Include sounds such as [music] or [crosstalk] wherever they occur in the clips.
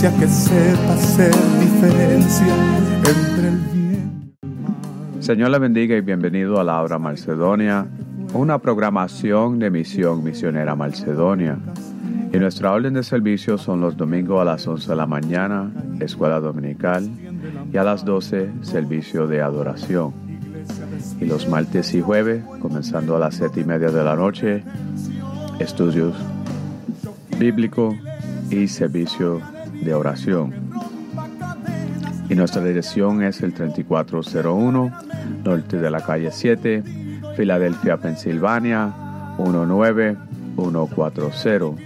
Que sepa hacer diferencia entre el bien. Señor le bendiga y bienvenido a la Obra Macedonia, una programación de misión misionera Macedonia. Y nuestra orden de servicio son los domingos a las 11 de la mañana, escuela dominical, y a las 12, servicio de adoración y los martes y jueves, comenzando a las siete y media de la noche, estudios bíblico y servicio de oración. Y nuestra dirección es el 3401, norte de la calle 7, Filadelfia, Pensilvania, 19140.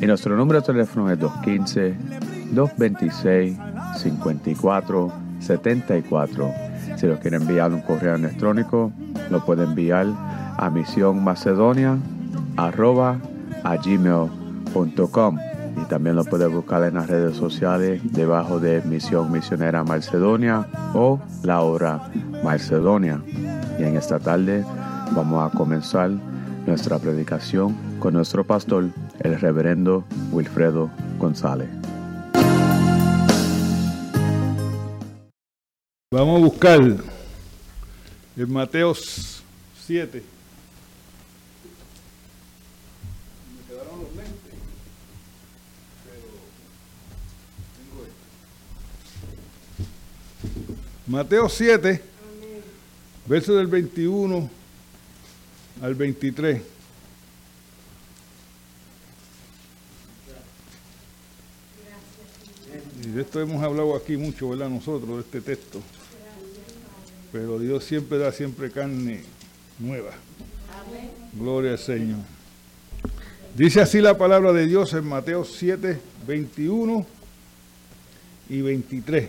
Y nuestro número de teléfono es 215-226-5474. Si lo quiere enviar un correo electrónico, lo puede enviar a gmail.com y también lo puede buscar en las redes sociales debajo de Misión Misionera Macedonia o La Hora Macedonia. Y en esta tarde vamos a comenzar nuestra predicación con nuestro pastor, el reverendo Wilfredo González. Vamos a buscar en Mateo 7. Me quedaron los lentes, pero tengo esto. Mateo 7, verso del 21 al 23. Y de esto hemos hablado aquí mucho, ¿verdad? Nosotros, de este texto pero Dios siempre da siempre carne nueva. Gloria al Señor. Dice así la palabra de Dios en Mateo 7, 21 y 23.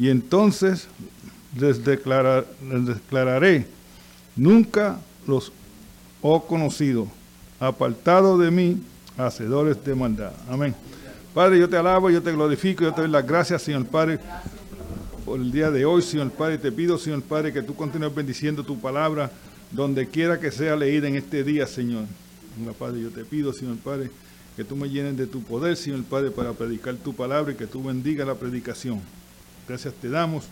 y entonces les, declararé, nunca los he conocido, apartado de mí, hacedores de maldad. Amén. Padre, yo te alabo, yo te glorifico, yo te doy las gracias, Señor Padre, por el día de hoy, Señor Padre. Te pido, Señor Padre, que tú continúes bendiciendo tu palabra donde quiera que sea leída en este día, Señor. Padre, yo te pido, Señor Padre, que tú me llenes de tu poder, Señor Padre, para predicar tu palabra y que tú bendiga la predicación. Gracias te damos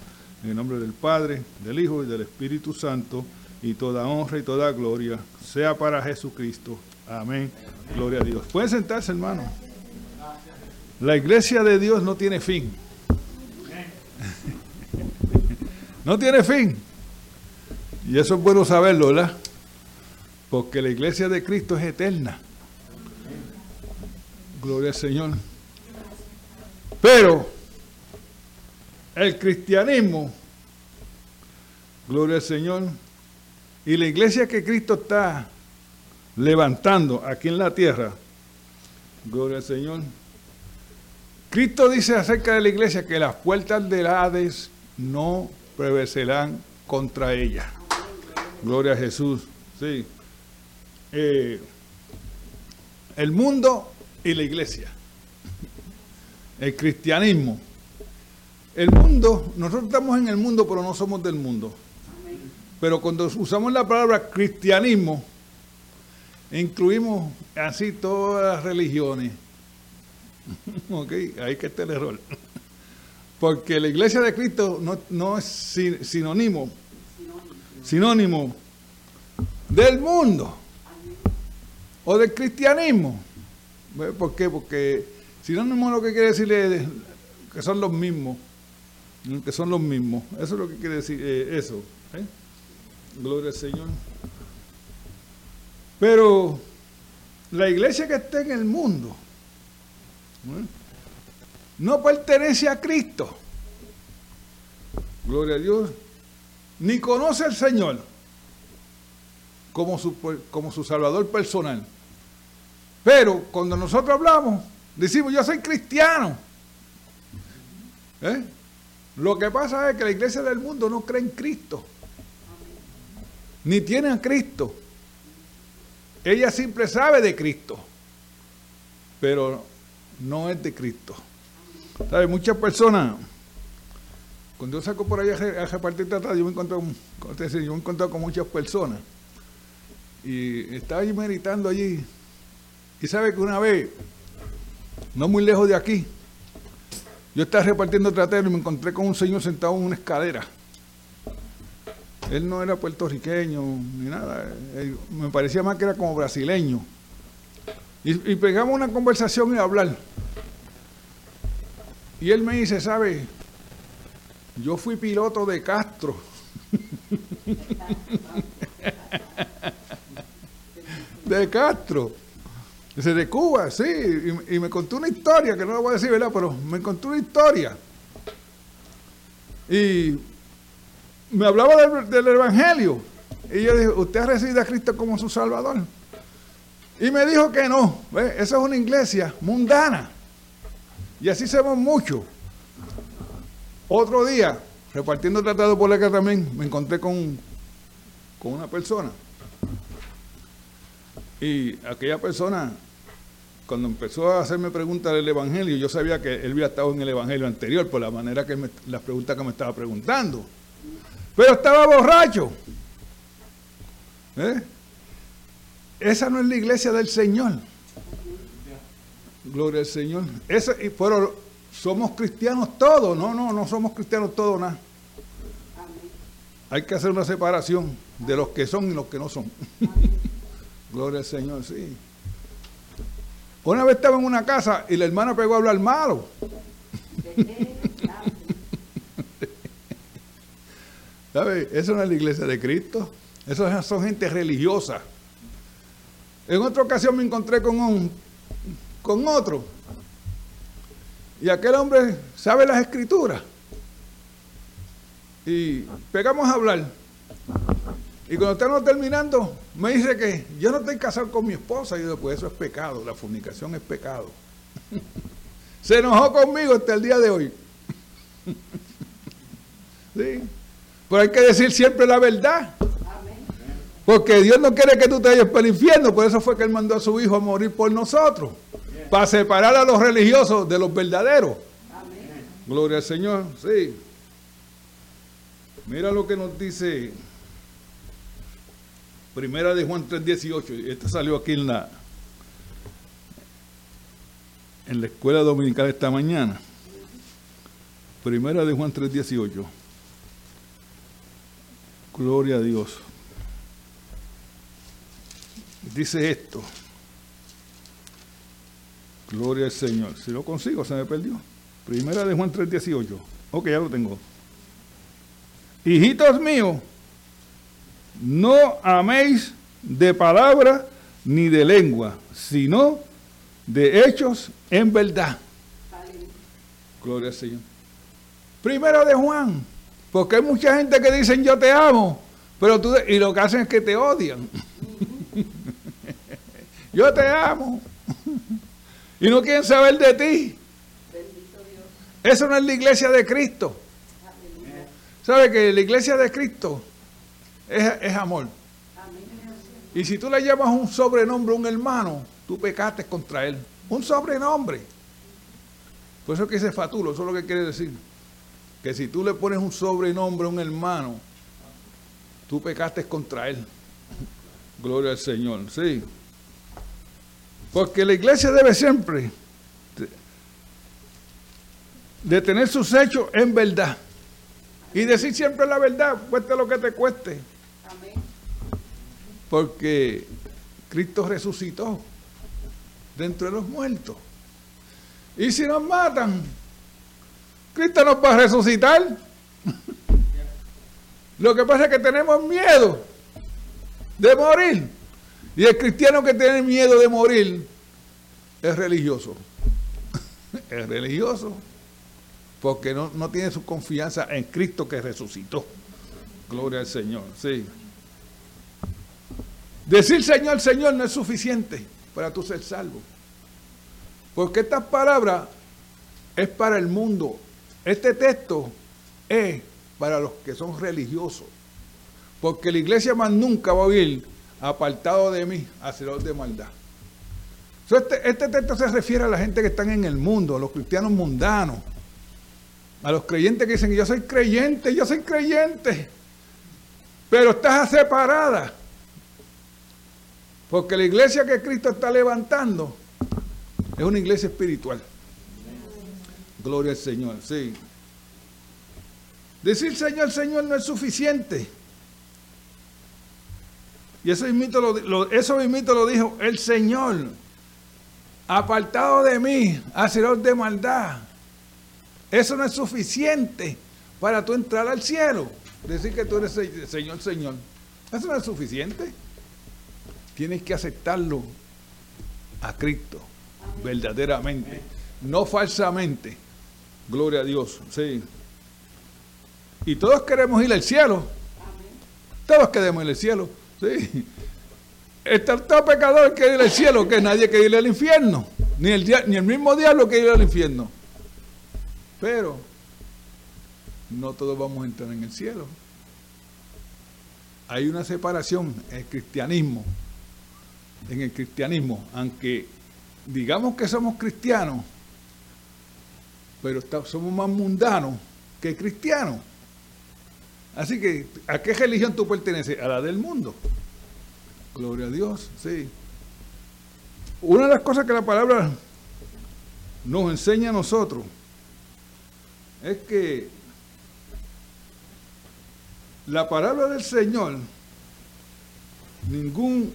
en el nombre del Padre, del Hijo y del Espíritu Santo, y toda honra y toda gloria sea para Jesucristo. Amén. Gloria a Dios. Pueden sentarse, hermano. La iglesia de Dios no tiene fin. [laughs] No tiene fin. Y eso es bueno saberlo, ¿verdad? Porque la iglesia de Cristo es eterna. Gloria al Señor. Pero el cristianismo, gloria al Señor, y la iglesia que Cristo está levantando aquí en la tierra, gloria al Señor. Cristo dice acerca de la iglesia que las puertas del Hades no prevalecerán contra ella. Gloria a Jesús. Sí. Eh, el mundo y la iglesia. El cristianismo. El mundo, nosotros estamos en el mundo, pero no somos del mundo. Pero cuando usamos la palabra cristianismo, incluimos así todas las religiones. [laughs] ok, ahí que está el error. Porque la iglesia de Cristo no, es sinónimo, sinónimo del mundo o del cristianismo. ¿Por qué? Porque sinónimo lo que quiere decir es que son los mismos, que son los mismos. Eso es lo que quiere decir eh, eso. ¿eh? Gloria al Señor. Pero la iglesia que está en el mundo ¿eh? no pertenece a Cristo. Gloria a Dios. Ni conoce al Señor como su, como su Salvador personal. Pero cuando nosotros hablamos, decimos, yo soy cristiano. Lo que pasa es que la iglesia del mundo no cree en Cristo. Ni tiene a Cristo. Ella siempre sabe de Cristo. Pero no es de Cristo. ¿Sabe? Muchas personas, cuando yo saco por ahí a repartir tratados, yo me encuentro, yo me he encontrado con muchas personas. Y estaba ahí meditando allí y sabe que una vez, no muy lejos de aquí, yo estaba repartiendo tratero y me encontré con un señor sentado en una escalera. Él no era puertorriqueño ni nada, me parecía más que era como brasileño. Y, y pegamos una conversación y a hablar. Y él me dice, ¿sabe? Yo fui piloto de Castro. [laughs] de Castro. Dice, de Cuba, sí, y, me contó una historia, que no la voy a decir, ¿verdad? Pero me contó una historia. Y me hablaba del, Evangelio. Y yo dije, ¿usted ha recibido a Cristo como su Salvador? Y me dijo que no. ¿ve? Esa es una iglesia mundana. Y así somos muchos. Otro día, repartiendo tratado por acá también, me encontré con, con una persona. Y aquella persona cuando empezó a hacerme preguntas del Evangelio, yo sabía que él había estado en el Evangelio anterior, por la manera que me, las preguntas que me estaba preguntando. Pero estaba borracho. ¿Eh? Esa no es la iglesia del Señor. Gloria al Señor. Esa, pero somos cristianos todos. No, no, no somos cristianos todos, nada. Hay que hacer una separación de los que son y los que no son. [laughs] Gloria al Señor, sí. Una vez estaba en una casa y la hermana pegó a hablar malo. [laughs] ¿Sabe? Eso no es la iglesia de Cristo. Eso son gente religiosa. En otra ocasión me encontré con un con otro. Y aquel hombre sabe las escrituras. Y pegamos a hablar. Y cuando estamos terminando, me dice que yo no estoy casado con mi esposa. Y yo digo, pues eso es pecado, la fornicación es pecado. [laughs] Se enojó conmigo hasta el día de hoy. [laughs] sí. Pero hay que decir siempre la verdad. Porque Dios no quiere que tú te vayas para el infierno. Por eso fue que Él mandó a su Hijo a morir por nosotros. Para separar a los religiosos de los verdaderos. Gloria al Señor. Sí. Mira lo que nos dice Primera de Juan 3.18. Esta salió aquí en la, en la escuela dominical esta mañana. Primera de Juan 3:18. Gloria a Dios. Dice esto. Gloria al Señor. Si lo consigo, se me perdió. Primera de Juan 3:18. Ok, ya lo tengo. Hijitos míos, no améis de palabra ni de lengua, sino de hechos en verdad. Gloria al Señor. Primero de Juan, porque hay mucha gente que dicen yo te amo, pero tú y lo que hacen es que te odian. [laughs] yo te amo. [laughs] y no quieren saber de ti. Eso no es la iglesia de Cristo. ¿Sabe que la iglesia de Cristo es, es amor? Y si tú le llamas un sobrenombre a un hermano, tú pecaste contra él. Un sobrenombre. Por eso que dice fatulo, eso es lo que quiere decir. Que si tú le pones un sobrenombre a un hermano, tú pecaste contra él. Gloria al Señor, sí. Porque la iglesia debe siempre de tener sus hechos en verdad. Y decir siempre la verdad, cueste lo que te cueste. Porque Cristo resucitó dentro de los muertos. Y si nos matan, Cristo nos va a resucitar. [laughs] Lo que pasa es que tenemos miedo de morir. Y el cristiano que tiene miedo de morir es religioso. [laughs] es religioso. Porque no, no tiene su confianza en Cristo que resucitó. Gloria al Señor. Sí. Decir Señor, Señor no es suficiente para tú ser salvo. Porque estas palabras es para el mundo. Este texto es para los que son religiosos. Porque la iglesia más nunca va a vivir apartado de mí, haceros de maldad. Este, este, texto se refiere a la gente que están en el mundo, a los cristianos mundanos, a los creyentes que dicen, yo soy creyente, yo soy creyente, pero estás separada. Porque la iglesia que Cristo está levantando es una iglesia espiritual. Gloria al Señor, sí. Decir Señor, Señor no es suficiente. Y eso mismo lo, eso lo dijo el Señor. Apartado de mí, haceros de maldad. Eso no es suficiente para tú entrar al cielo. Decir que tú eres Señor, Señor. Eso no es suficiente. Tienes que aceptarlo a Cristo, verdaderamente, no falsamente. Gloria a Dios, sí. Y todos queremos ir al cielo. Todos queremos ir al cielo, sí. Está todo pecador quiere ir al cielo, que nadie quiere ir al infierno. Ni el, ni el mismo diablo quiere ir al infierno. Pero no todos vamos a entrar en el cielo. Hay una separación el cristianismo en el cristianismo, aunque digamos que somos cristianos, pero somos más mundanos que cristianos. Así que, ¿a qué religión tú perteneces? A la del mundo. Gloria a Dios, sí. Una de las cosas que la palabra nos enseña a nosotros es que la palabra del Señor, ningún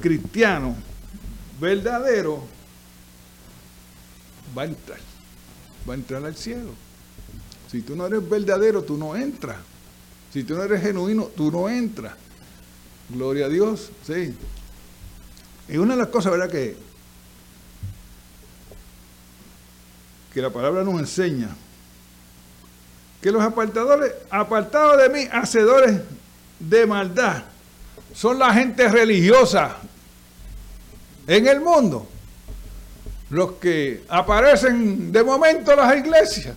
cristiano verdadero va a entrar, va a entrar al cielo. Si tú no eres verdadero, tú no entras. Si tú no eres genuino, tú no entras. Gloria a Dios, sí. Y una de las cosas, ¿verdad? Que, que la palabra nos enseña, que los apartadores, apartados de mí, hacedores de maldad, son la gente religiosa en el mundo. Los que aparecen de momento en las iglesias.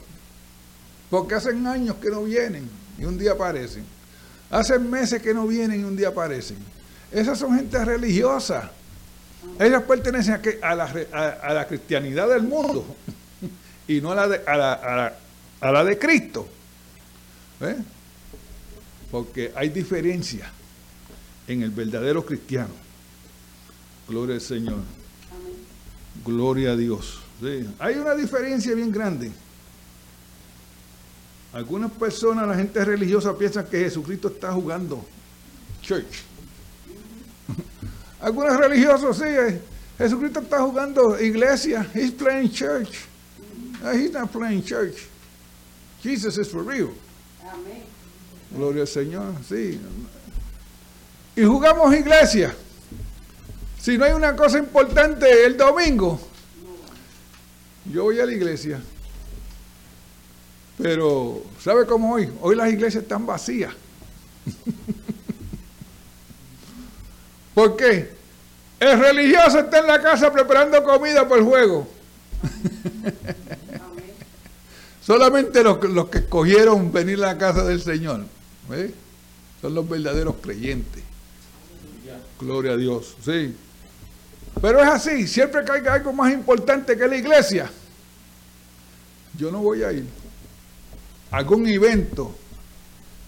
Porque hacen años que no vienen y un día aparecen. Hacen meses que no vienen y un día aparecen. Esas son gente religiosa. Ellas pertenecen a, la, a, la, cristianidad del mundo [laughs] y no a la de, a la, de Cristo. Porque hay diferencia en el verdadero cristiano. Gloria al Señor. Gloria a Dios. Sí. Hay una diferencia bien grande. Algunas personas, la gente religiosa, piensan que Jesucristo está jugando church. [laughs] Algunos religiosos, sí, eh, Jesucristo está jugando iglesia. He's playing church. No, he's not playing church. Jesus is for real. Amén. Gloria al Señor, sí. Y jugamos iglesia. Si no hay una cosa importante el domingo, yo voy a la iglesia. Pero, ¿sabe cómo hoy? Hoy las iglesias están vacías. [laughs] ¿Por qué? El religioso está en la casa preparando comida para el juego. [laughs] Solamente los, los, que escogieron venir a la casa del Señor son los verdaderos creyentes. Gloria a Dios, sí. Pero es así, siempre que hay algo más importante que la iglesia, yo no voy a ir. Algún evento,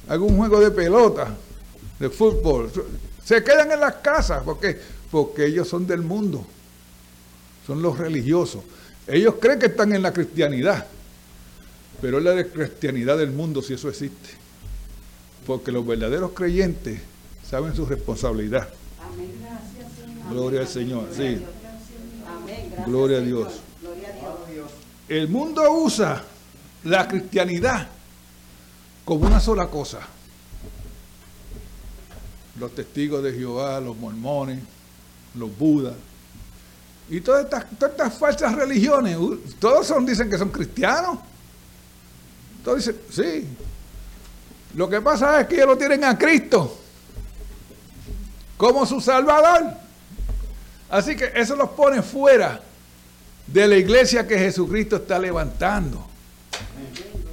algún juego de pelota, de fútbol, se quedan en las casas porque, porque ellos son del mundo, son los religiosos. Ellos creen que están en la cristianidad, pero es la cristianidad del mundo si eso existe. Porque los verdaderos creyentes saben su responsabilidad. Gloria al Señor, sí. Gloria a Dios. El mundo usa la cristianidad como una sola cosa. Los testigos de Jehová, los mormones, los budas, y todas estas, todas estas falsas religiones, todos son, dicen que son cristianos. Todos dicen, sí. Lo que pasa es que ellos lo tienen a Cristo como su Salvador. Así que eso los pone fuera de la iglesia que Jesucristo está levantando.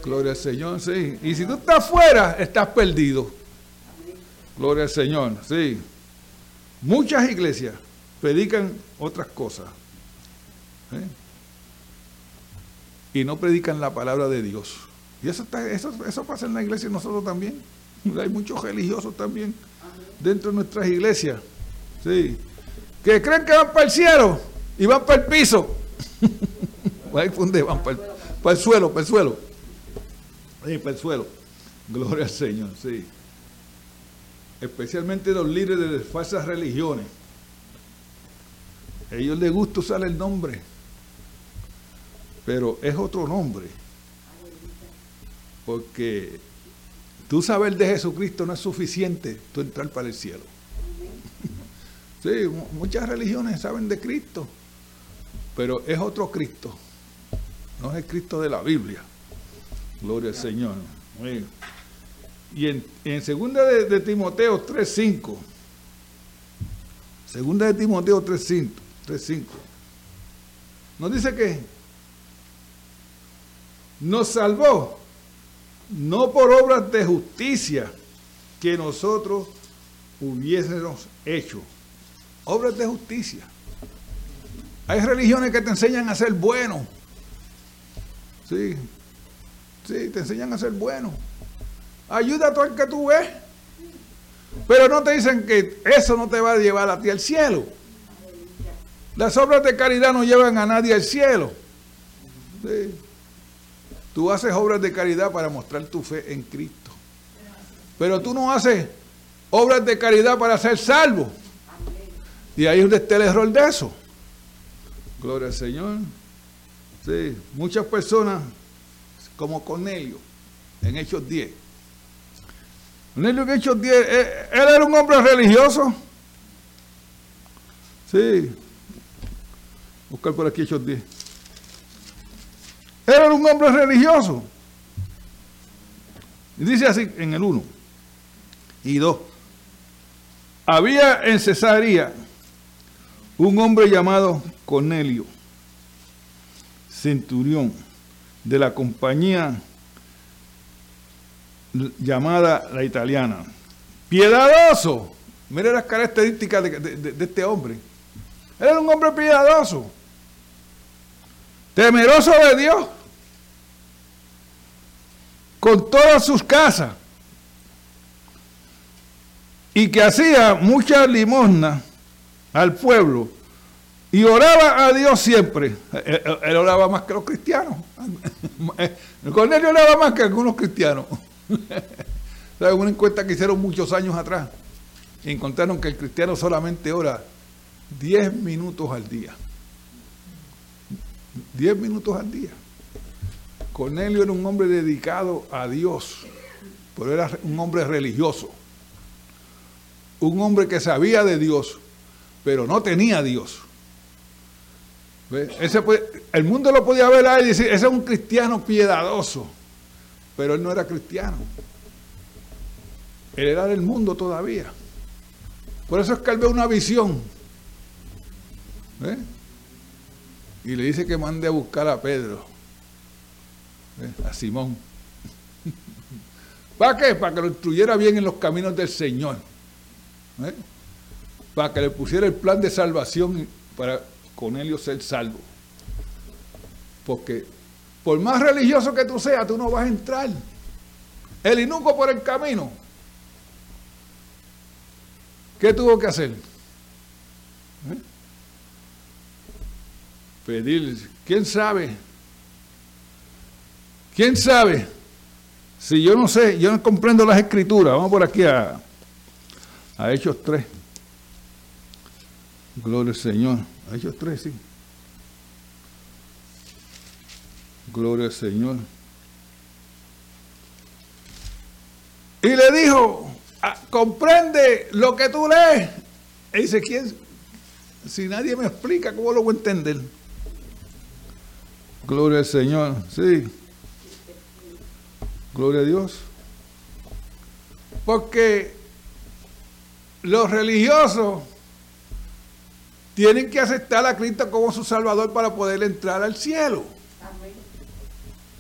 Gloria al Señor, sí. Y si tú estás fuera, estás perdido. Gloria al Señor, sí. Muchas iglesias predican otras cosas. ¿eh? Y no predican la palabra de Dios. Y eso, está, eso, eso pasa en la iglesia nosotros también. Hay muchos religiosos también dentro de nuestras iglesias. Sí que creen que van para el cielo y van para el piso. [laughs] van para el, suelo, para el suelo. Sí, para el suelo. Gloria al Señor, sí. Especialmente los líderes de falsas religiones. A ellos les gusta usar el nombre, pero es otro nombre. Porque tú saber de Jesucristo no es suficiente tú entrar para el cielo. Sí, muchas religiones saben de Cristo, pero es otro Cristo. No es el Cristo de la Biblia. Gloria al Señor. Y en, en segunda de, de Timoteo 3.5, segunda de Timoteo 3.5, 3.5, nos dice que nos salvó, no por obras de justicia que nosotros hubiésemos hecho, obras de justicia. Hay religiones que te enseñan a ser bueno. Sí, sí, te enseñan a ser bueno. Ayuda a todo el que tú ves. Pero no te dicen que eso no te va a llevar a ti al cielo. Las obras de caridad no llevan a nadie al cielo. Sí. Tú haces obras de caridad para mostrar tu fe en Cristo. Pero tú no haces obras de caridad para ser salvo. Y ahí es donde está el error de eso. Gloria al Señor. Sí, muchas personas, como Cornelio, en Hechos 10. Cornelio en Hechos 10, eh, él, era un hombre religioso. Sí. Buscar por aquí Hechos 10. Él era un hombre religioso. Y dice así en el 1 y 2. Había en Cesarea un hombre llamado Cornelio, centurión de la compañía llamada la italiana, piedadoso. Mire las características de, este hombre. era un hombre piedadoso, temeroso de Dios, con todas sus casas, y que hacía mucha limosna al pueblo Y oraba a Dios siempre. Él, oraba más que los cristianos. [laughs] Cornelio oraba más que algunos cristianos. [laughs] ¿Sabes? Una encuesta que hicieron muchos años atrás. Y encontraron que el cristiano solamente ora 10 minutos al día. 10 minutos al día. Cornelio era un hombre dedicado a Dios, pero era un hombre religioso. Un hombre que sabía de Dios, pero no tenía Dios. Ese el mundo lo podía ver ahí y decir, ese es un cristiano piedadoso, pero él no era cristiano. Él era del mundo todavía. Por eso es que él ve una visión. Y le dice que mande a buscar a Pedro, a Simón. [laughs] ¿Para qué? Para que lo instruyera bien en los caminos del Señor. Para que le pusiera el plan de salvación para con ellos ser salvo. Porque por más religioso que tú seas, tú no vas a entrar. El inuco por el camino. ¿Qué tuvo que hacer? ¿Eh? Pedir, ¿quién sabe? ¿Quién sabe? Si yo no sé, yo no comprendo las escrituras, vamos por aquí a, a Hechos 3. Gloria al Señor. A Hechos 3, sí. Gloria al Señor. Y le dijo, ah, comprende lo que tú lees. Y dice, ¿quién? Si nadie me explica, ¿cómo lo voy a entender? Gloria al Señor, sí. Gloria a Dios. Porque los religiosos tienen que aceptar a Cristo como su Salvador para poder entrar al cielo.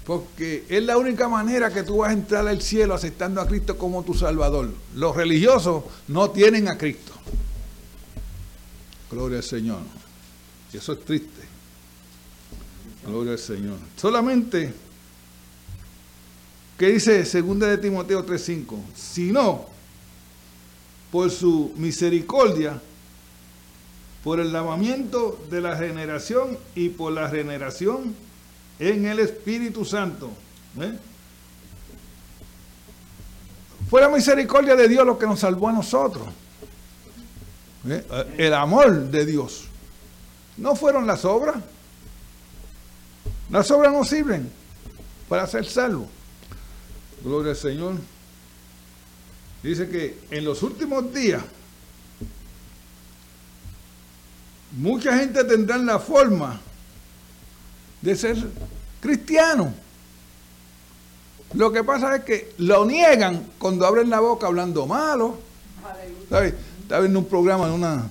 Porque es la única manera que tú vas a entrar al cielo aceptando a Cristo como tu Salvador. Los religiosos no tienen a Cristo. Gloria al Señor. Y eso es triste. Gloria al Señor. Solamente que dice 2 de Timoteo 3:5, sino por su misericordia por el lavamiento de la generación y por la generación en el Espíritu Santo. ¿eh? Fue la misericordia de Dios lo que nos salvó a nosotros. ¿eh? El amor de Dios. No fueron las obras. Las obras no sirven para ser salvo. Gloria al Señor. Dice que en los últimos días mucha gente tendrá la forma de ser cristiano. Lo que pasa es que lo niegan cuando abren la boca hablando malo. ¿Sabes? Estaba viendo un programa en una.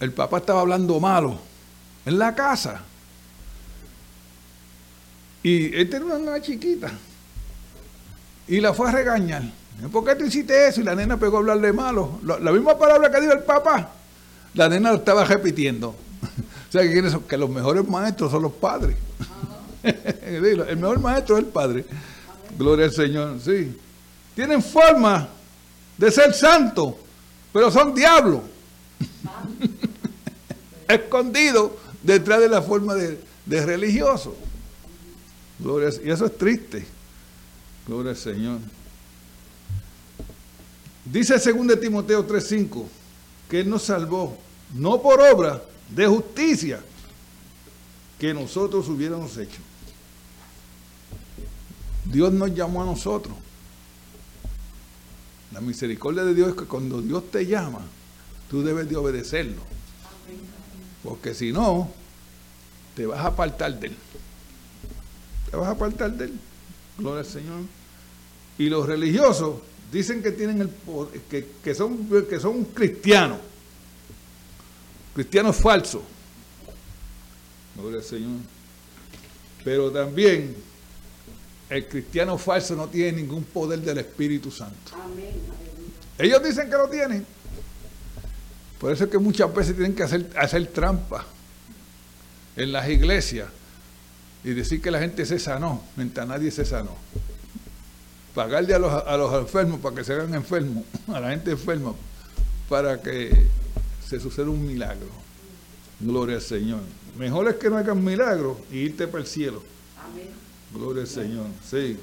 El papá estaba hablando malo en la casa. Y él tenía una chiquita. Y la fue a regañar. ¿Por qué tú hiciste eso? Y la nena pegó a hablarle malo. La misma palabra que dijo el papá la nena lo estaba repitiendo. [laughs] o sea, que, que los mejores maestros son los padres. [laughs] el mejor maestro es el padre. Gloria al Señor, sí. Tienen forma de ser santos, pero son diablos. [laughs] Escondidos detrás de la forma de, de religioso. Gloria, y eso es triste. Gloria al Señor. Dice 2 Timoteo 3:5 que Él nos salvó, no por obra de justicia que nosotros hubiéramos hecho. Dios nos llamó a nosotros. La misericordia de Dios es que cuando Dios te llama, tú debes de obedecerlo. Porque si no, te vas a apartar de Él. Te vas a apartar de Él. Gloria al Señor. Y los religiosos dicen que tienen el que, que, son, que son cristianos. Cristianos falsos. Gloria al Señor. Pero también el cristiano falso no tiene ningún poder del Espíritu Santo. Ellos dicen que lo tienen. Por eso es que muchas veces tienen que hacer, hacer trampa en las iglesias y decir que la gente se sanó mientras nadie se sanó pagarle a los, a los enfermos para que se hagan enfermos, [laughs] a la gente enferma, para que se suceda un milagro. Gloria al Señor. Mejor es que no hagan milagros y irte para el cielo. Amén. Gloria al Señor. Sí.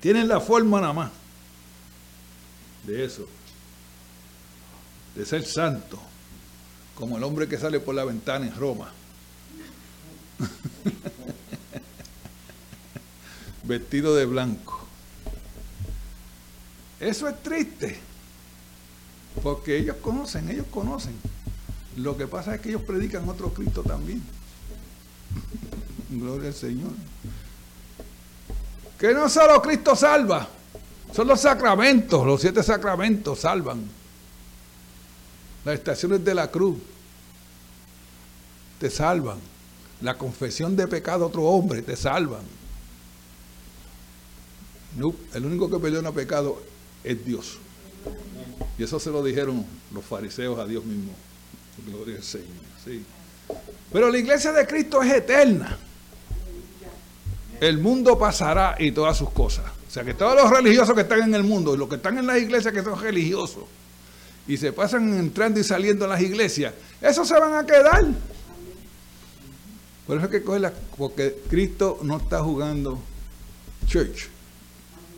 Tienen la forma nada más de eso. De ser santo. Como el hombre que sale por la ventana en Roma. [laughs] Vestido de blanco. Eso es triste. Porque ellos conocen, ellos conocen. Lo que pasa es que ellos predican otro Cristo también. Gloria al Señor. Que no solo Cristo salva, son los sacramentos, los siete sacramentos salvan. Las estaciones de la cruz te salvan. La confesión de pecado a otro hombre te salvan. No, el único que perdona pecado es Dios. Y eso se lo dijeron los fariseos a Dios mismo. Gloria al Señor. Sí. Pero la iglesia de Cristo es eterna. El mundo pasará y todas sus cosas. O sea que todos los religiosos que están en el mundo y los que están en las iglesias que son religiosos y se pasan entrando y saliendo en las iglesias, esos se van a quedar. Por eso es que coge la, porque Cristo no está jugando church.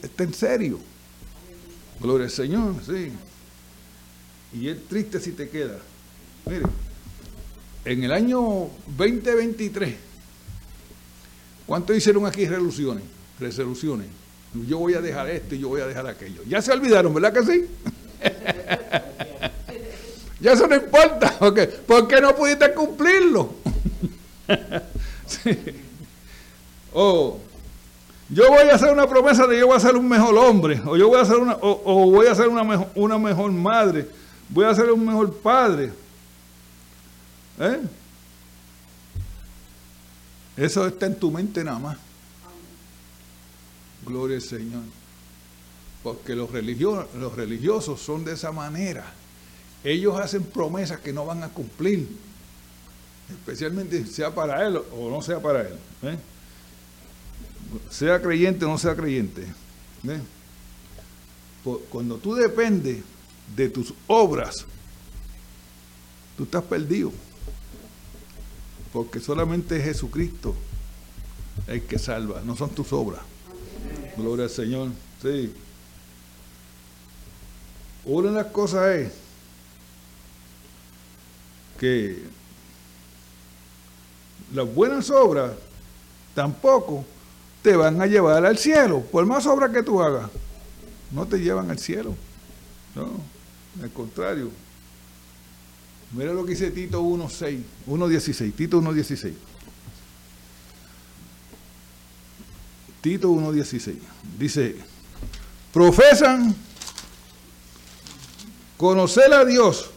Está en serio. Gloria al Señor, sí. Y es triste si te queda. Mire, en el año 2023, ¿cuánto hicieron aquí resoluciones? Resoluciones. Yo voy a dejar esto y yo voy a dejar aquello. Ya se olvidaron, ¿verdad que sí? [laughs] ya eso no importa, ¿por qué no pudiste cumplirlo? [laughs] sí. O yo voy a hacer una promesa de yo voy a ser un mejor hombre, o yo voy a ser una, o, voy a ser una mejor, una mejor madre, voy a ser un mejor padre. ¿Eh? Eso está en tu mente nada más. Gloria al Señor. Porque los religiosos, los religiosos son de esa manera. Ellos hacen promesas que no van a cumplir. Especialmente sea para él o no sea para él. ¿eh? Sea creyente o no sea creyente. Cuando tú dependes de tus obras, tú estás perdido. Porque solamente es Jesucristo el que salva, no son tus obras. Gloria al Señor. Sí. Una de las cosas es que las buenas obras tampoco te van a llevar al cielo. Por más obras que tú hagas, no te llevan al cielo. No, al contrario. Mira lo que dice Tito 1.6, 1.16, Tito 1.16. Tito 1.16. Dice, profesan conocer a Dios,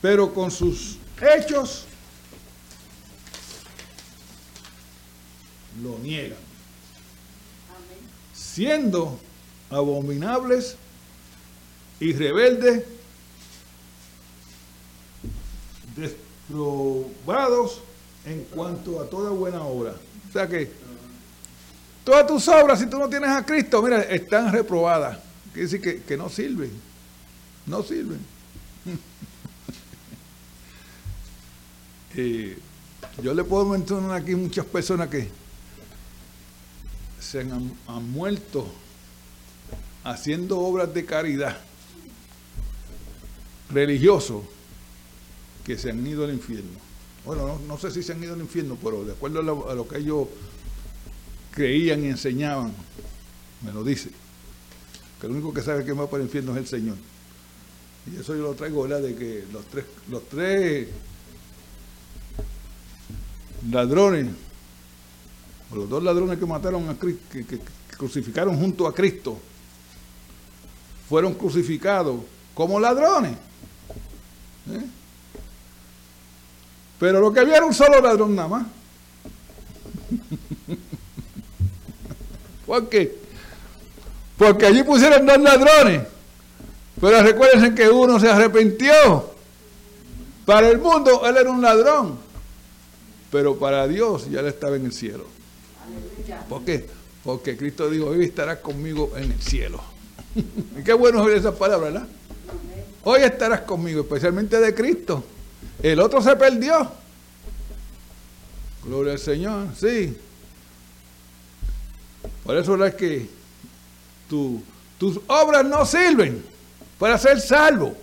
pero con sus hechos lo niegan, siendo abominables y rebeldes, desprobados en cuanto a toda buena obra. O sea que todas tus obras, si tú no tienes a Cristo, mira, están reprobadas. Quiere decir que, que no sirven. No sirven. y [laughs] yo le puedo mencionar aquí muchas personas que se han, muerto haciendo obras de caridad religiosos que se han ido al infierno. Bueno, no, no, sé si se han ido al infierno, pero de acuerdo a lo, lo, que ellos creían y enseñaban, me lo dice. Que el único que sabe que va para el infierno es el Señor. Y eso yo lo traigo, ¿verdad? De que los tres, los tres ladrones, los dos ladrones que mataron a Cristo, que, crucificaron junto a Cristo, fueron crucificados como ladrones. ¿Eh? Pero lo que había era un solo ladrón nada más. [laughs] ¿Por qué? Porque allí pusieron dos ladrones. Pero recuerden que uno se arrepintió. Para el mundo él era un ladrón. Pero para Dios ya él estaba en el cielo. ¿Por qué? Porque Cristo dijo, hoy estarás conmigo en el cielo. [laughs] y qué bueno oír esas palabras, ¿verdad? Hoy estarás conmigo, especialmente de Cristo. El otro se perdió. Gloria al Señor, sí. Por eso es que tus obras no sirven para ser salvo.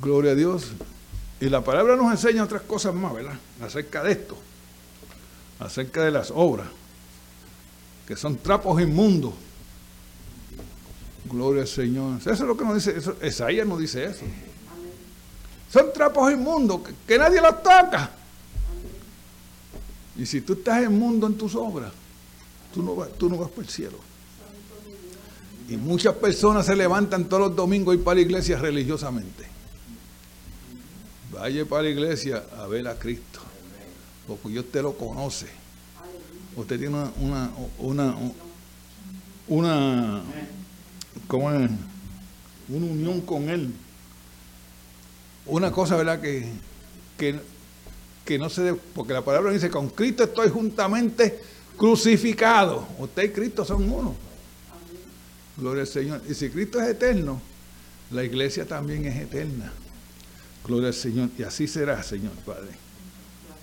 Gloria a Dios. Y la palabra nos enseña otras cosas más, ¿verdad? Acerca de esto. Acerca de las obras. Que son trapos inmundos. Gloria al Señor. Eso es lo que nos dice. Eso, Isaías nos dice eso. Son trapos inmundos que, nadie los toca. Y si tú estás inmundo en tus obras, tú no vas, tú no vas para el cielo. Y muchas personas se levantan todos los domingos y para la iglesia religiosamente. Vaya para la iglesia a ver a Cristo, porque te lo conoce. Usted tiene una, una, una, ¿cómo es? una unión con Él. Una cosa, ¿verdad? Que, que, que no se debe, porque la palabra dice, con Cristo estoy juntamente crucificado. Usted y Cristo son uno. Gloria al Señor. Y si Cristo es eterno, la iglesia también es eterna. Gloria al Señor. Y así será, Señor Padre.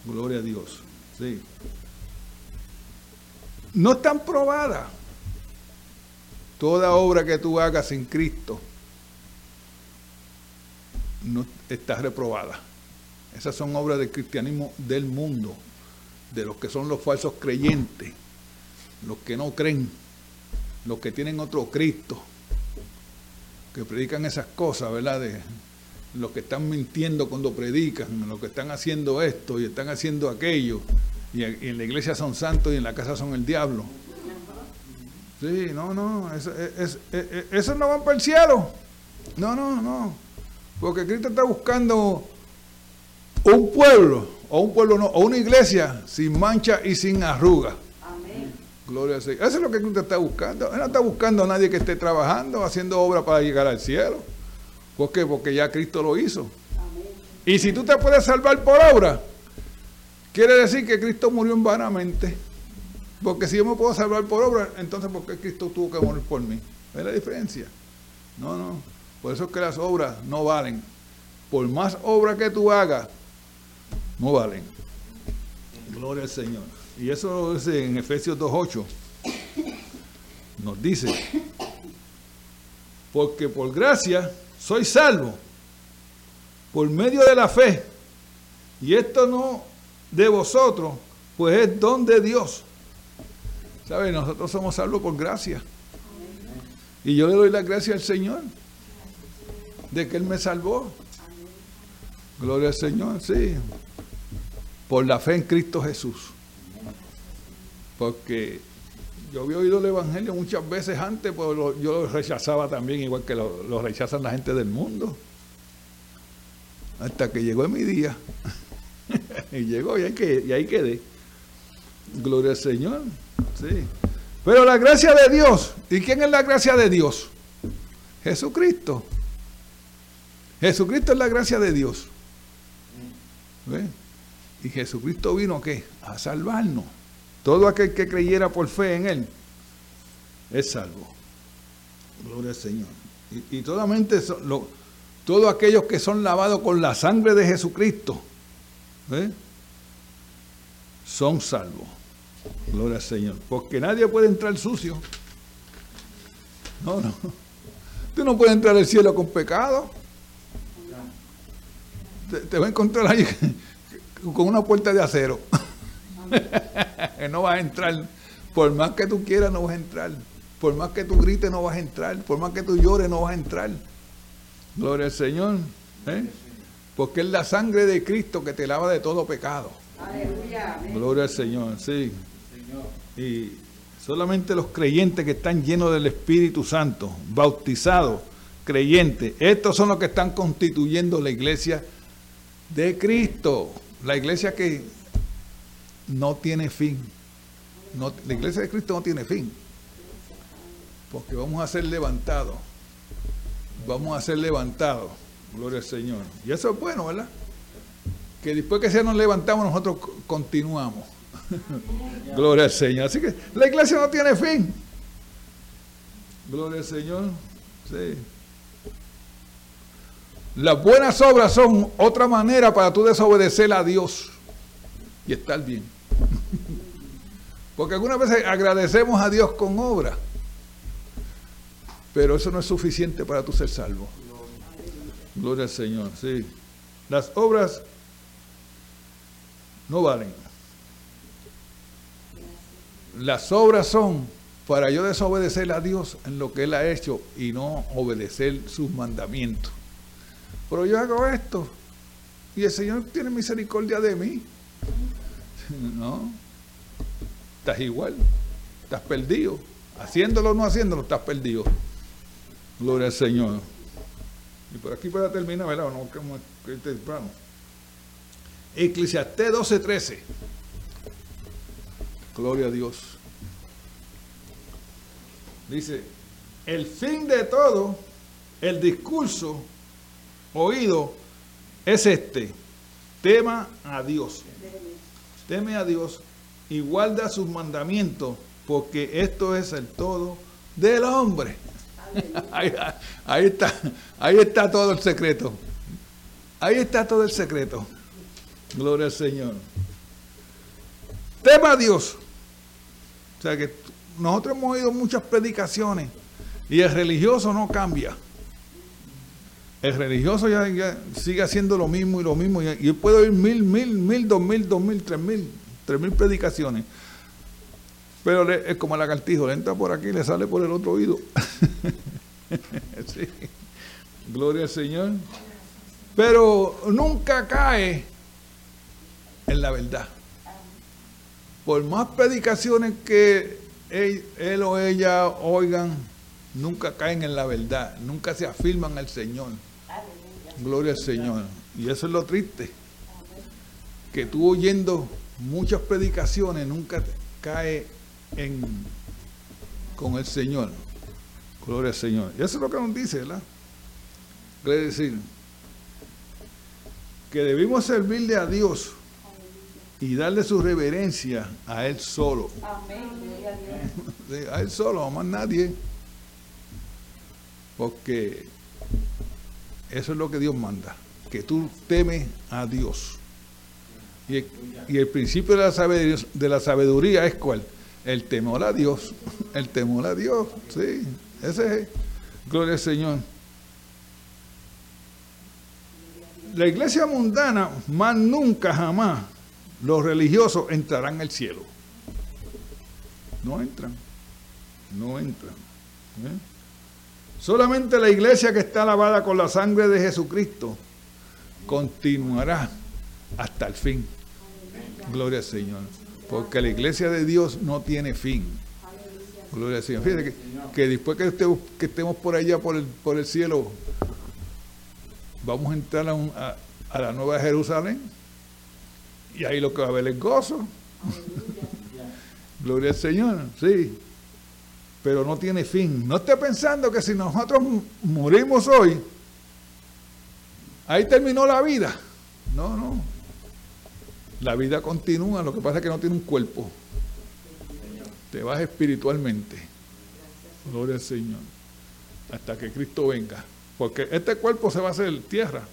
Gloria a Dios. Sí. No están probada toda obra que tú hagas en Cristo. No está reprobada. Esas son obras del cristianismo del mundo, de los que son los falsos creyentes, los que no creen, los que tienen otro Cristo, que predican esas cosas, ¿verdad? Los que están mintiendo cuando predican, los que están haciendo esto y están haciendo aquello, y, en la iglesia son santos y en la casa son el diablo. Sí, no, no, eso, no van para el cielo. No, no, no. Porque Cristo está buscando un pueblo, o un pueblo no, o una iglesia sin mancha y sin arruga. Amén. Gloria a Dios. Eso es lo que Cristo está buscando. Él no está buscando a nadie que esté trabajando, haciendo obra para llegar al cielo. ¿Por qué? Porque ya Cristo lo hizo. Y si tú te puedes salvar por obra, quiere decir que Cristo murió en vanamente. Porque si yo me puedo salvar por obra, entonces ¿por qué Cristo tuvo que morir por mí? ¿Ves la diferencia? No, no. Por eso es que las obras no valen. Por más obra que tú hagas, no valen. Gloria al Señor. Y eso lo dice en Efesios 2.8. Nos dice, porque por gracia soy salvo por medio de la fe. Y esto no de vosotros, pues es don de Dios. ¿Sabe? Nosotros somos salvos por gracia. Y yo le doy la gracia al Señor de que Él me salvó. Gloria al Señor, sí. Por la fe en Cristo Jesús. Porque yo había oído el Evangelio muchas veces antes, pero yo lo rechazaba también, igual que lo, rechazan la gente del mundo. Hasta que llegó mi día. [laughs] y llegó y ahí, quedé, y ahí quedé. Gloria al Señor. Sí. Pero la gracia de Dios. ¿Y quién es la gracia de Dios? Jesucristo. Jesucristo es la gracia de Dios. Y Jesucristo vino ¿a qué? A salvarnos. Todo aquel que creyera por fe en Él es salvo. Gloria al Señor. Y, y todos aquellos que son lavados con la sangre de Jesucristo ¿eh? son salvos. Gloria al Señor. Porque nadie puede entrar sucio. No, no. Tú no puedes entrar al cielo con pecado. Te, te a encontrar ahí [laughs] con una puerta de acero. [laughs] no vas a entrar. Por más que tú quieras, no vas a entrar. Por más que tú grites, no vas a entrar. Por más que tú llores, no vas a entrar. Gloria al Señor. ¿eh? Porque es la sangre de Cristo que te lava de todo pecado. Gloria al Señor, sí. Y solamente los creyentes que están llenos del Espíritu Santo, bautizados, creyentes, estos son los que están constituyendo la iglesia de Cristo. La iglesia que no tiene fin. la iglesia de Cristo no tiene fin. Porque vamos a ser levantados. Vamos a ser levantados. Gloria al Señor. Y eso es bueno, ¿verdad? Que después que se nos levantamos, nosotros continuamos. [laughs] Gloria al Señor. Así que la iglesia no tiene fin. Gloria al Señor. Sí. Las buenas obras son otra manera para tú desobedecer a Dios y estar bien. Porque algunas veces agradecemos a Dios con obra, pero eso no es suficiente para tú ser salvo. Gloria al Señor, sí. Las obras no valen. Las obras son para yo desobedecer a Dios en lo que Él ha hecho y no obedecer sus mandamientos. Pero yo hago esto y el Señor tiene misericordia de mí. No, estás igual, estás perdido. Haciéndolo o no haciéndolo, estás perdido. Gloria al Señor. Y por aquí para terminar, ¿verdad? No, que temprano. Eclesiastés 12:13. Gloria a Dios. Dice, el fin de todo, el discurso oído es este. Tema a Dios. Teme a Dios y guarda sus mandamientos, porque esto es el todo del hombre. Ahí, está, ahí está todo el secreto. Ahí está todo el secreto. Gloria al Señor. Tema a Dios. O sea que nosotros hemos oído muchas predicaciones y el religioso no cambia. El religioso ya, sigue haciendo lo mismo y lo mismo. Y, y puede oír mil, mil, mil, dos mil, dos mil, tres mil, tres mil predicaciones. Pero es como el lagartijo, le entra por aquí y le sale por el otro oído. [laughs] Gloria al Señor. Pero nunca cae en la verdad. Por más predicaciones que él, o ella oigan, nunca caen en la verdad, nunca se afirman al Señor. Gloria al Señor. Y eso es lo triste. Que tú oyendo muchas predicaciones nunca cae en con el Señor. Gloria al Señor. Y eso es lo que nos dice, ¿verdad? Quiere decir que debimos servirle a Dios y darle su reverencia a Él solo. Amén. [laughs] a Él solo, a más nadie. Porque eso es lo que Dios manda, que tú temes a Dios. Y el, principio de la, sabiduría, es cuál? El temor a Dios. [laughs] El temor a Dios, sí. Ese es. Gloria al Señor. La iglesia mundana, más nunca, jamás, los religiosos entrarán al cielo. No entran. No entran. ¿eh? Solamente la iglesia que está lavada con la sangre de Jesucristo continuará hasta el fin. Gloria al Señor. Porque la iglesia de Dios no tiene fin. Gloria al Señor. Fíjate que, después que estemos, por allá, por el, por el cielo, vamos a entrar a, a la nueva Jerusalén y ahí lo que va a haber es gozo. [laughs] Gloria al Señor, sí. Pero no tiene fin. No esté pensando que si nosotros morimos hoy, ahí terminó la vida. No, no. La vida continúa, lo que pasa es que no tiene un cuerpo. Te vas espiritualmente. Gloria al Señor. Hasta que Cristo venga. Porque este cuerpo se va a hacer tierra.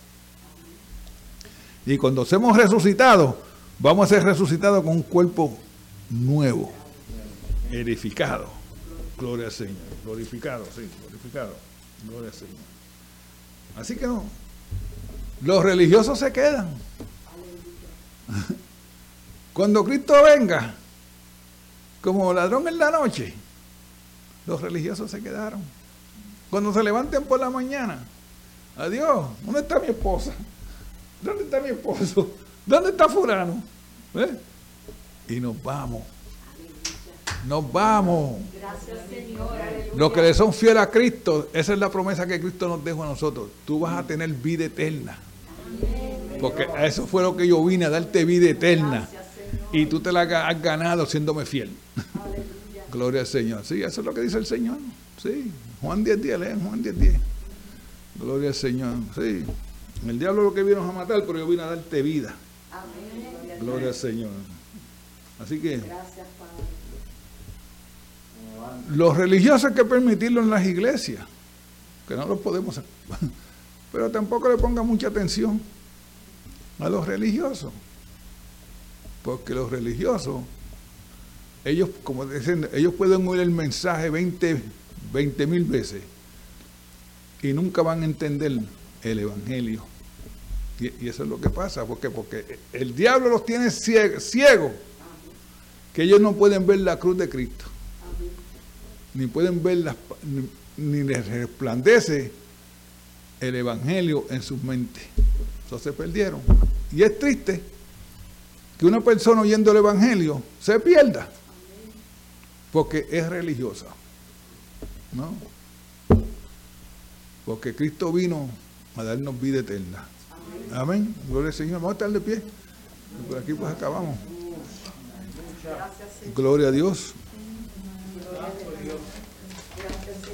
Y cuando seamos resucitados, Vamos a ser resucitados con un cuerpo nuevo, edificado. Gloria al Señor. Glorificado, sí, glorificado. Gloria al Señor. Así que no. Los religiosos se quedan. [laughs] Cuando Cristo venga, como ladrón en la noche, los religiosos se quedaron. Cuando se levanten por la mañana, adiós, ¿dónde está mi esposa? ¿Dónde está mi esposo? ¿Dónde está fulano? ¿Eh? Y nos vamos. Nos vamos. Gracias, Señor. Los que le son fieles a Cristo, esa es la promesa que Cristo nos dejó a nosotros. Tú vas a tener vida eterna. Porque eso fue lo que yo vine, a darte vida eterna. Y tú te la has ganado siéndome fiel. [laughs] Gloria al Señor. Sí, eso es lo que dice el Señor. Sí, Juan 10, 10, Juan 10, 10. Gloria al Señor. Sí. El diablo lo que vino a matar, pero yo vine a darte vida. Gloria al Señor. Así que los religiosos hay que permitirlo en las iglesias, que no lo podemos [laughs] Pero tampoco le ponga mucha atención a los religiosos. Porque los religiosos, ellos, como dicen, ellos pueden oír el mensaje 20 mil veces y nunca van a entender el Evangelio. Y, eso es lo que pasa, porque, porque el diablo los tiene ciegos, que ellos no pueden ver la cruz de Cristo, ni pueden ver las, ni, les resplandece el Evangelio en sus mentes. Eso se perdieron. Y es triste que una persona oyendo el Evangelio se pierda, porque es religiosa. ¿No? Porque Cristo vino a darnos vida eterna. Amén. Gloria al Señor. Vamos a estar de pie. Por aquí pues acabamos. Gloria a Dios.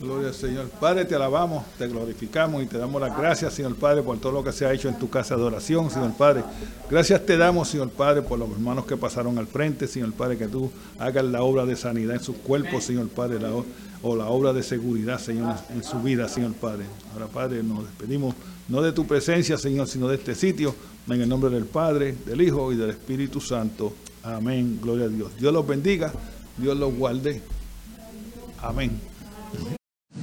Gloria al Señor. Padre, te alabamos, te glorificamos y te damos las gracias, Señor Padre, por todo lo que se ha hecho en tu casa de oración, Señor Padre. Gracias te damos, Señor Padre, por los hermanos que pasaron al frente, Señor Padre, que tú hagas la obra de sanidad en sus cuerpos, Señor Padre, o la obra de seguridad, Señor, en su vida, Señor Padre. Ahora, Padre, nos despedimos no de tu presencia, Señor, sino de este sitio, en el nombre del Padre, del Hijo y del Espíritu Santo. Amén. Gloria a Dios. Dios los bendiga. Dios los guarde. Amén.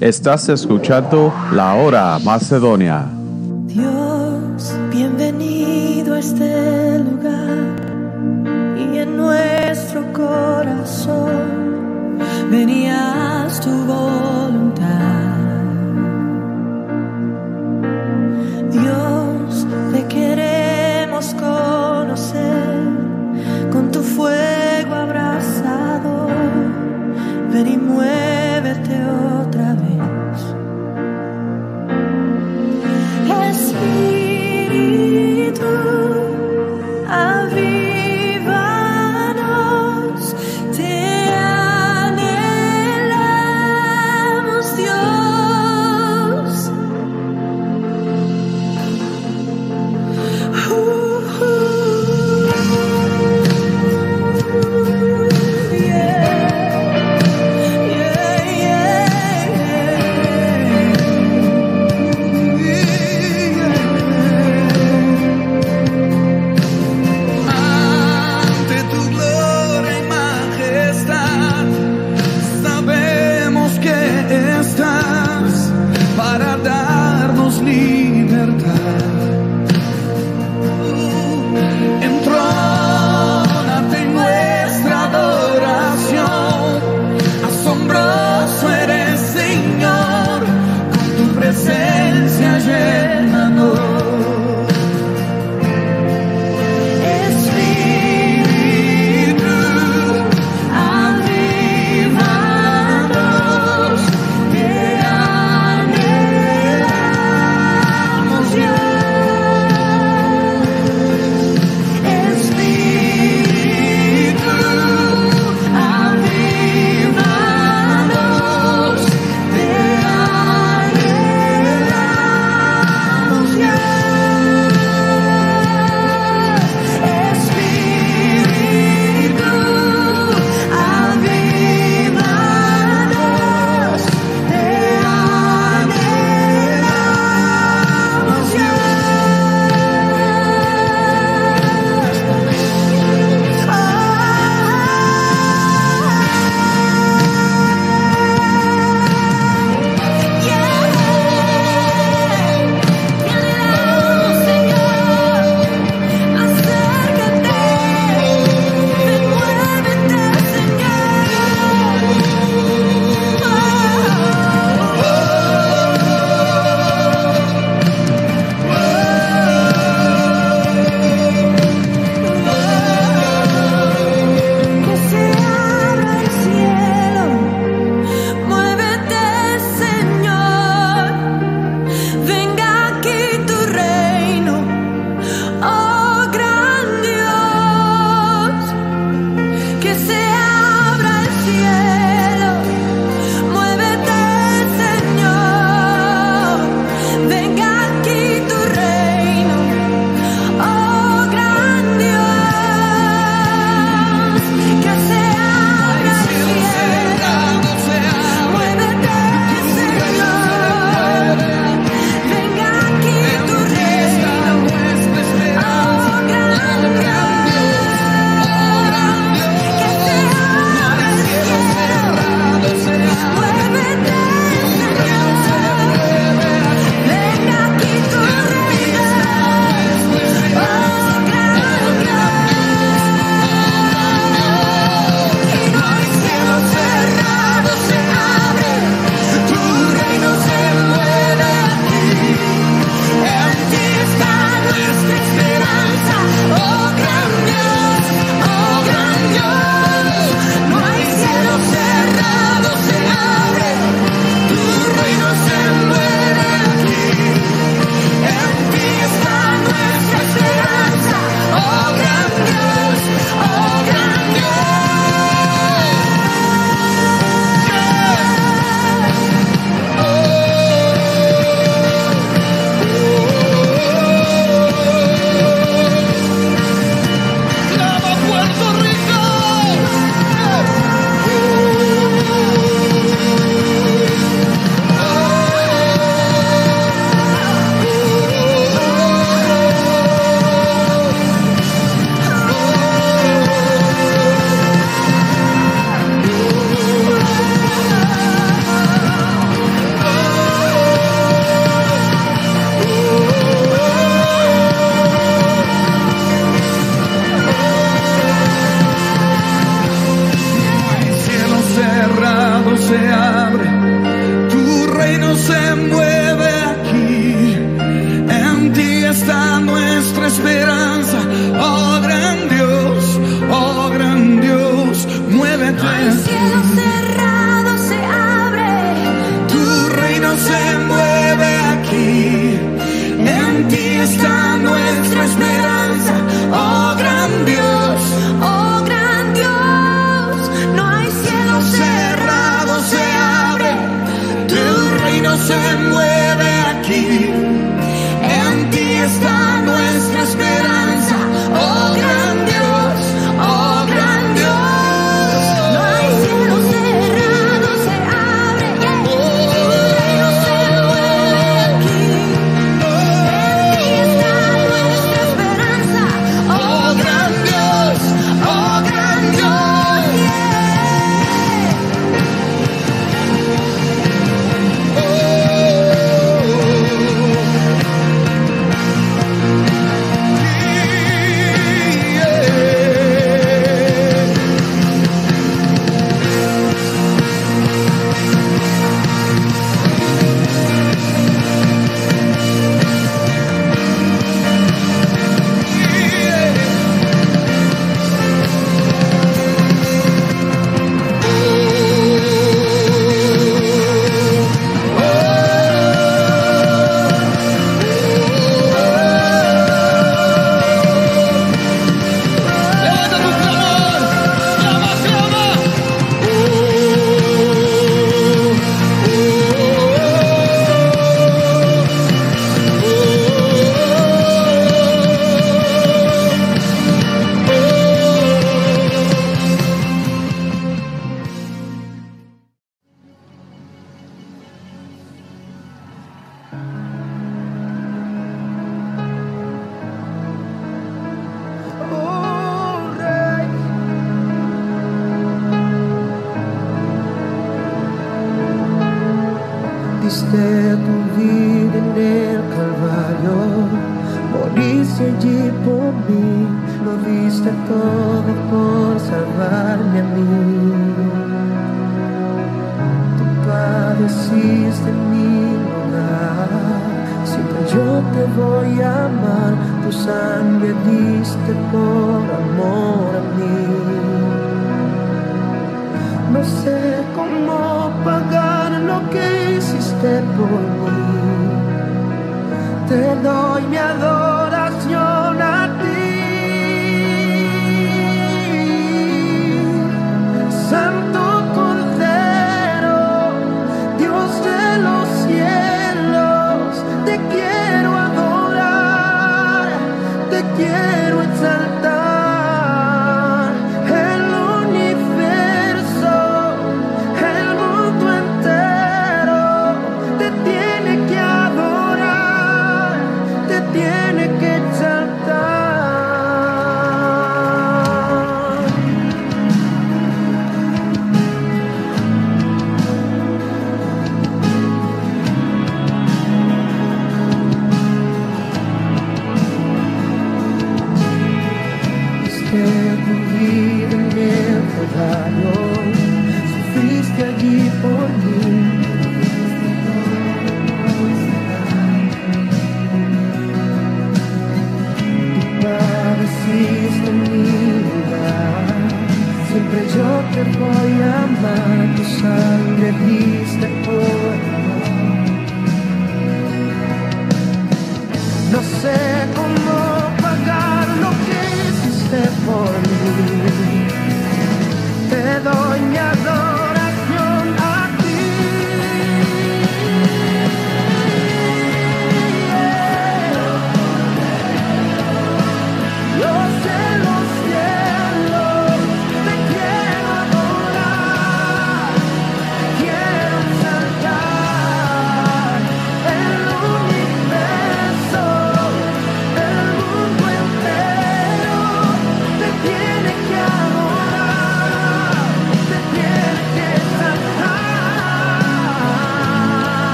Estás escuchando la hora Macedonia. Dios, bienvenido a este lugar y en nuestro corazón venías tu voluntad. Dios, te queremos conocer Ven y muévete otra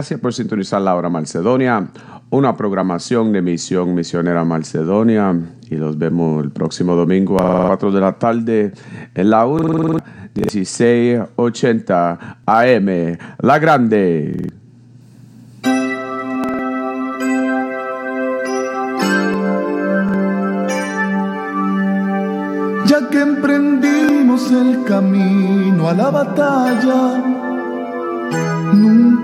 Gracias por sintonizar la hora Macedonia, una programación de Misión Misionera Macedonia. Y los vemos el próximo domingo a 4 de la tarde en la 1 1680 AM, La Grande. ya que emprendimos el camino a la batalla,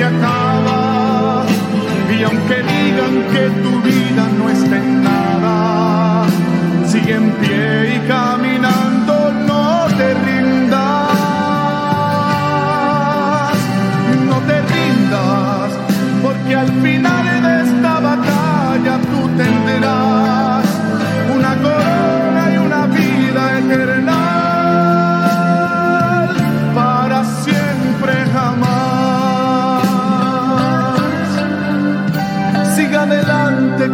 Y aunque digan que tu vida no está en nada, sigue en pie y caminando,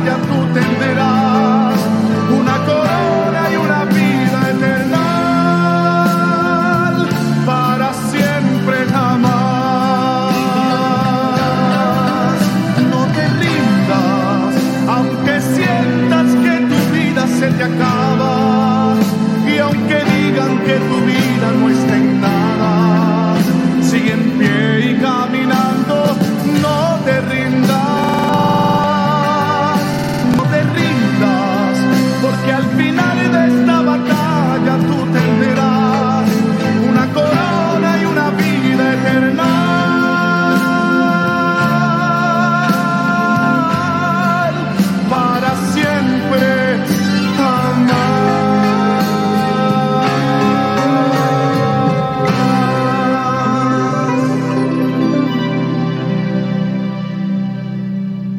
batalla tú tenderás.